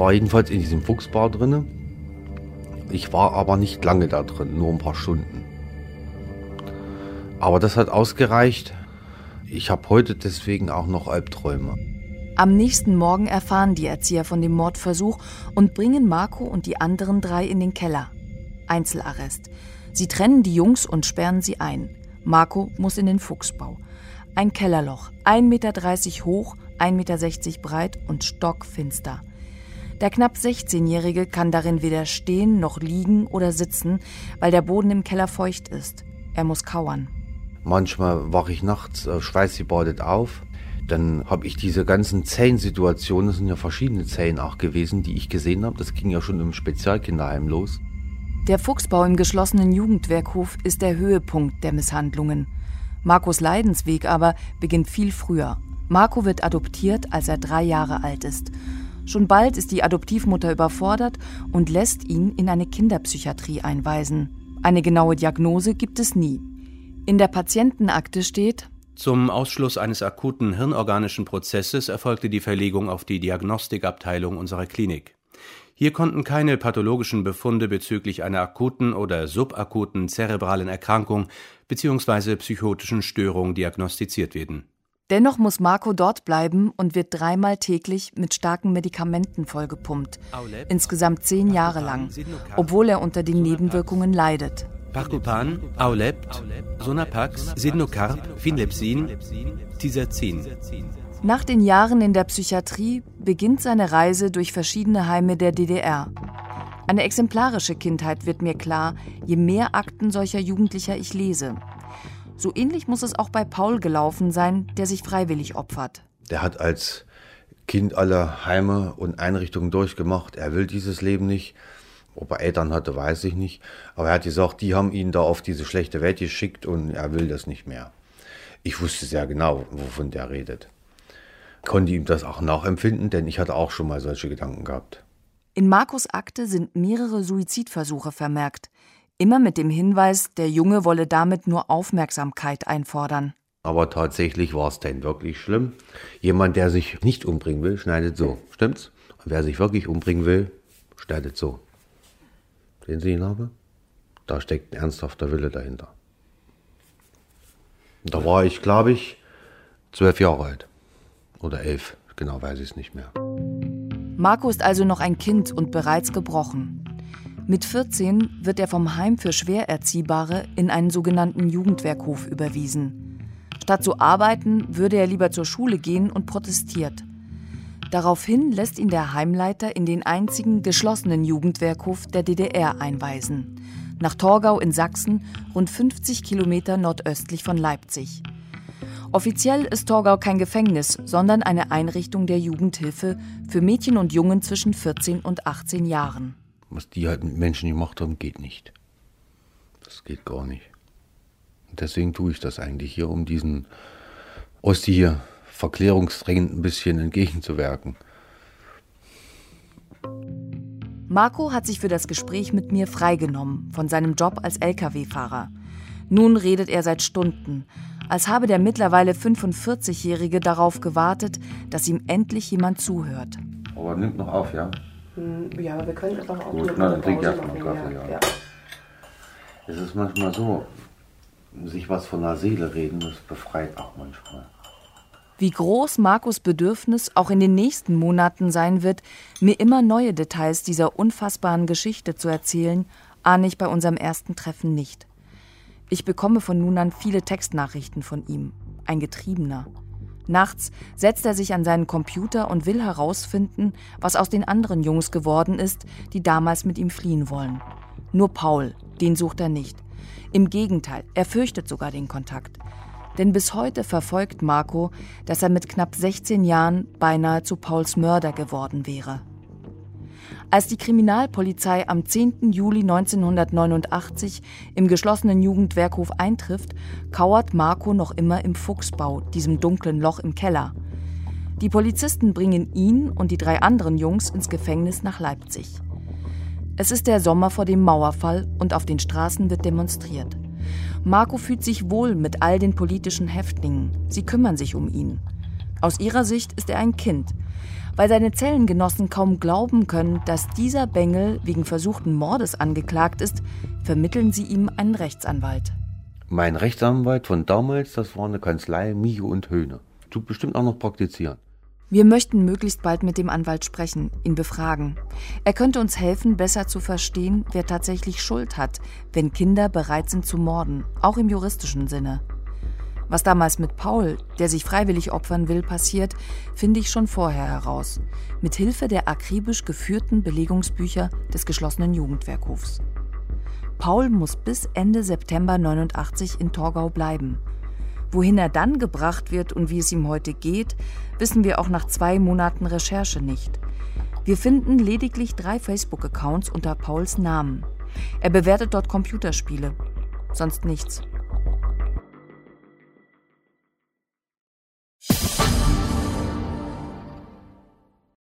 war jedenfalls in diesem Fuchsbar drinne. Ich war aber nicht lange da drin, nur ein paar Stunden. Aber das hat ausgereicht. Ich habe heute deswegen auch noch Albträume. Am nächsten Morgen erfahren die Erzieher von dem Mordversuch und bringen Marco und die anderen drei in den Keller. Einzelarrest. Sie trennen die Jungs und sperren sie ein. Marco muss in den Fuchsbau. Ein Kellerloch, 1,30 Meter hoch, 1,60 Meter breit und stockfinster. Der knapp 16-Jährige kann darin weder stehen noch liegen oder sitzen, weil der Boden im Keller feucht ist. Er muss kauern. Manchmal wache ich nachts äh, schweißgebadet auf. Dann habe ich diese ganzen Zellensituationen, das sind ja verschiedene Zellen auch gewesen, die ich gesehen habe. Das ging ja schon im Spezialkinderheim los. Der Fuchsbau im geschlossenen Jugendwerkhof ist der Höhepunkt der Misshandlungen. Marcos Leidensweg aber beginnt viel früher. Marco wird adoptiert, als er drei Jahre alt ist. Schon bald ist die Adoptivmutter überfordert und lässt ihn in eine Kinderpsychiatrie einweisen. Eine genaue Diagnose gibt es nie. In der Patientenakte steht, zum Ausschluss eines akuten hirnorganischen Prozesses erfolgte die Verlegung auf die Diagnostikabteilung unserer Klinik. Hier konnten keine pathologischen Befunde bezüglich einer akuten oder subakuten zerebralen Erkrankung bzw. psychotischen Störung diagnostiziert werden. Dennoch muss Marco dort bleiben und wird dreimal täglich mit starken Medikamenten vollgepumpt. Insgesamt zehn Jahre lang, obwohl er unter den Nebenwirkungen leidet. Parcopan, Aulept, Sonapax, Sidnocarb, Finlepsin, Tizazin. Nach den Jahren in der Psychiatrie beginnt seine Reise durch verschiedene Heime der DDR. Eine exemplarische Kindheit wird mir klar, je mehr Akten solcher Jugendlicher ich lese. So ähnlich muss es auch bei Paul gelaufen sein, der sich freiwillig opfert. Der hat als Kind alle Heime und Einrichtungen durchgemacht. Er will dieses Leben nicht. Ob er Eltern hatte, weiß ich nicht. Aber er hat gesagt, die haben ihn da auf diese schlechte Welt geschickt und er will das nicht mehr. Ich wusste sehr genau, wovon der redet konnte ihm das auch nachempfinden, denn ich hatte auch schon mal solche Gedanken gehabt. In Markus Akte sind mehrere Suizidversuche vermerkt. Immer mit dem Hinweis, der Junge wolle damit nur Aufmerksamkeit einfordern. Aber tatsächlich war es denn wirklich schlimm. Jemand, der sich nicht umbringen will, schneidet so. Stimmt's? Und wer sich wirklich umbringen will, schneidet so. Sehen Sie ihn aber? Da steckt ein ernsthafter Wille dahinter. Da war ich, glaube ich, zwölf Jahre alt. Oder elf, genau weiß ich es nicht mehr. Marco ist also noch ein Kind und bereits gebrochen. Mit 14 wird er vom Heim für Schwererziehbare in einen sogenannten Jugendwerkhof überwiesen. Statt zu arbeiten, würde er lieber zur Schule gehen und protestiert. Daraufhin lässt ihn der Heimleiter in den einzigen geschlossenen Jugendwerkhof der DDR einweisen. Nach Torgau in Sachsen, rund 50 Kilometer nordöstlich von Leipzig. Offiziell ist Torgau kein Gefängnis, sondern eine Einrichtung der Jugendhilfe für Mädchen und Jungen zwischen 14 und 18 Jahren. Was die halt mit Menschen gemacht haben, geht nicht. Das geht gar nicht. Und deswegen tue ich das eigentlich hier, um diesen Osti hier Verklärungsdrängen ein bisschen entgegenzuwirken. Marco hat sich für das Gespräch mit mir freigenommen von seinem Job als Lkw-Fahrer. Nun redet er seit Stunden, als habe der mittlerweile 45-Jährige darauf gewartet, dass ihm endlich jemand zuhört. Aber nimmt noch auf, ja? Hm, ja, aber wir können einfach auch Gut, na, dann trink ich erstmal Kaffee, ja. ja. Es ist manchmal so, sich was von der Seele reden, das befreit auch manchmal. Wie groß Markus Bedürfnis auch in den nächsten Monaten sein wird, mir immer neue Details dieser unfassbaren Geschichte zu erzählen, ahne ich bei unserem ersten Treffen nicht. Ich bekomme von nun an viele Textnachrichten von ihm. Ein Getriebener. Nachts setzt er sich an seinen Computer und will herausfinden, was aus den anderen Jungs geworden ist, die damals mit ihm fliehen wollen. Nur Paul, den sucht er nicht. Im Gegenteil, er fürchtet sogar den Kontakt. Denn bis heute verfolgt Marco, dass er mit knapp 16 Jahren beinahe zu Pauls Mörder geworden wäre. Als die Kriminalpolizei am 10. Juli 1989 im geschlossenen Jugendwerkhof eintrifft, kauert Marco noch immer im Fuchsbau, diesem dunklen Loch im Keller. Die Polizisten bringen ihn und die drei anderen Jungs ins Gefängnis nach Leipzig. Es ist der Sommer vor dem Mauerfall und auf den Straßen wird demonstriert. Marco fühlt sich wohl mit all den politischen Häftlingen. Sie kümmern sich um ihn. Aus ihrer Sicht ist er ein Kind. Weil seine Zellengenossen kaum glauben können, dass dieser Bengel wegen versuchten Mordes angeklagt ist, vermitteln sie ihm einen Rechtsanwalt. Mein Rechtsanwalt von damals, das war eine Kanzlei Mio und Höhne. Tut bestimmt auch noch praktizieren. Wir möchten möglichst bald mit dem Anwalt sprechen, ihn befragen. Er könnte uns helfen, besser zu verstehen, wer tatsächlich Schuld hat, wenn Kinder bereit sind zu morden, auch im juristischen Sinne. Was damals mit Paul, der sich freiwillig opfern will, passiert, finde ich schon vorher heraus, mit Hilfe der akribisch geführten Belegungsbücher des geschlossenen Jugendwerkhofs. Paul muss bis Ende September 89 in Torgau bleiben. Wohin er dann gebracht wird und wie es ihm heute geht, wissen wir auch nach zwei Monaten Recherche nicht. Wir finden lediglich drei Facebook-Accounts unter Pauls Namen. Er bewertet dort Computerspiele. Sonst nichts.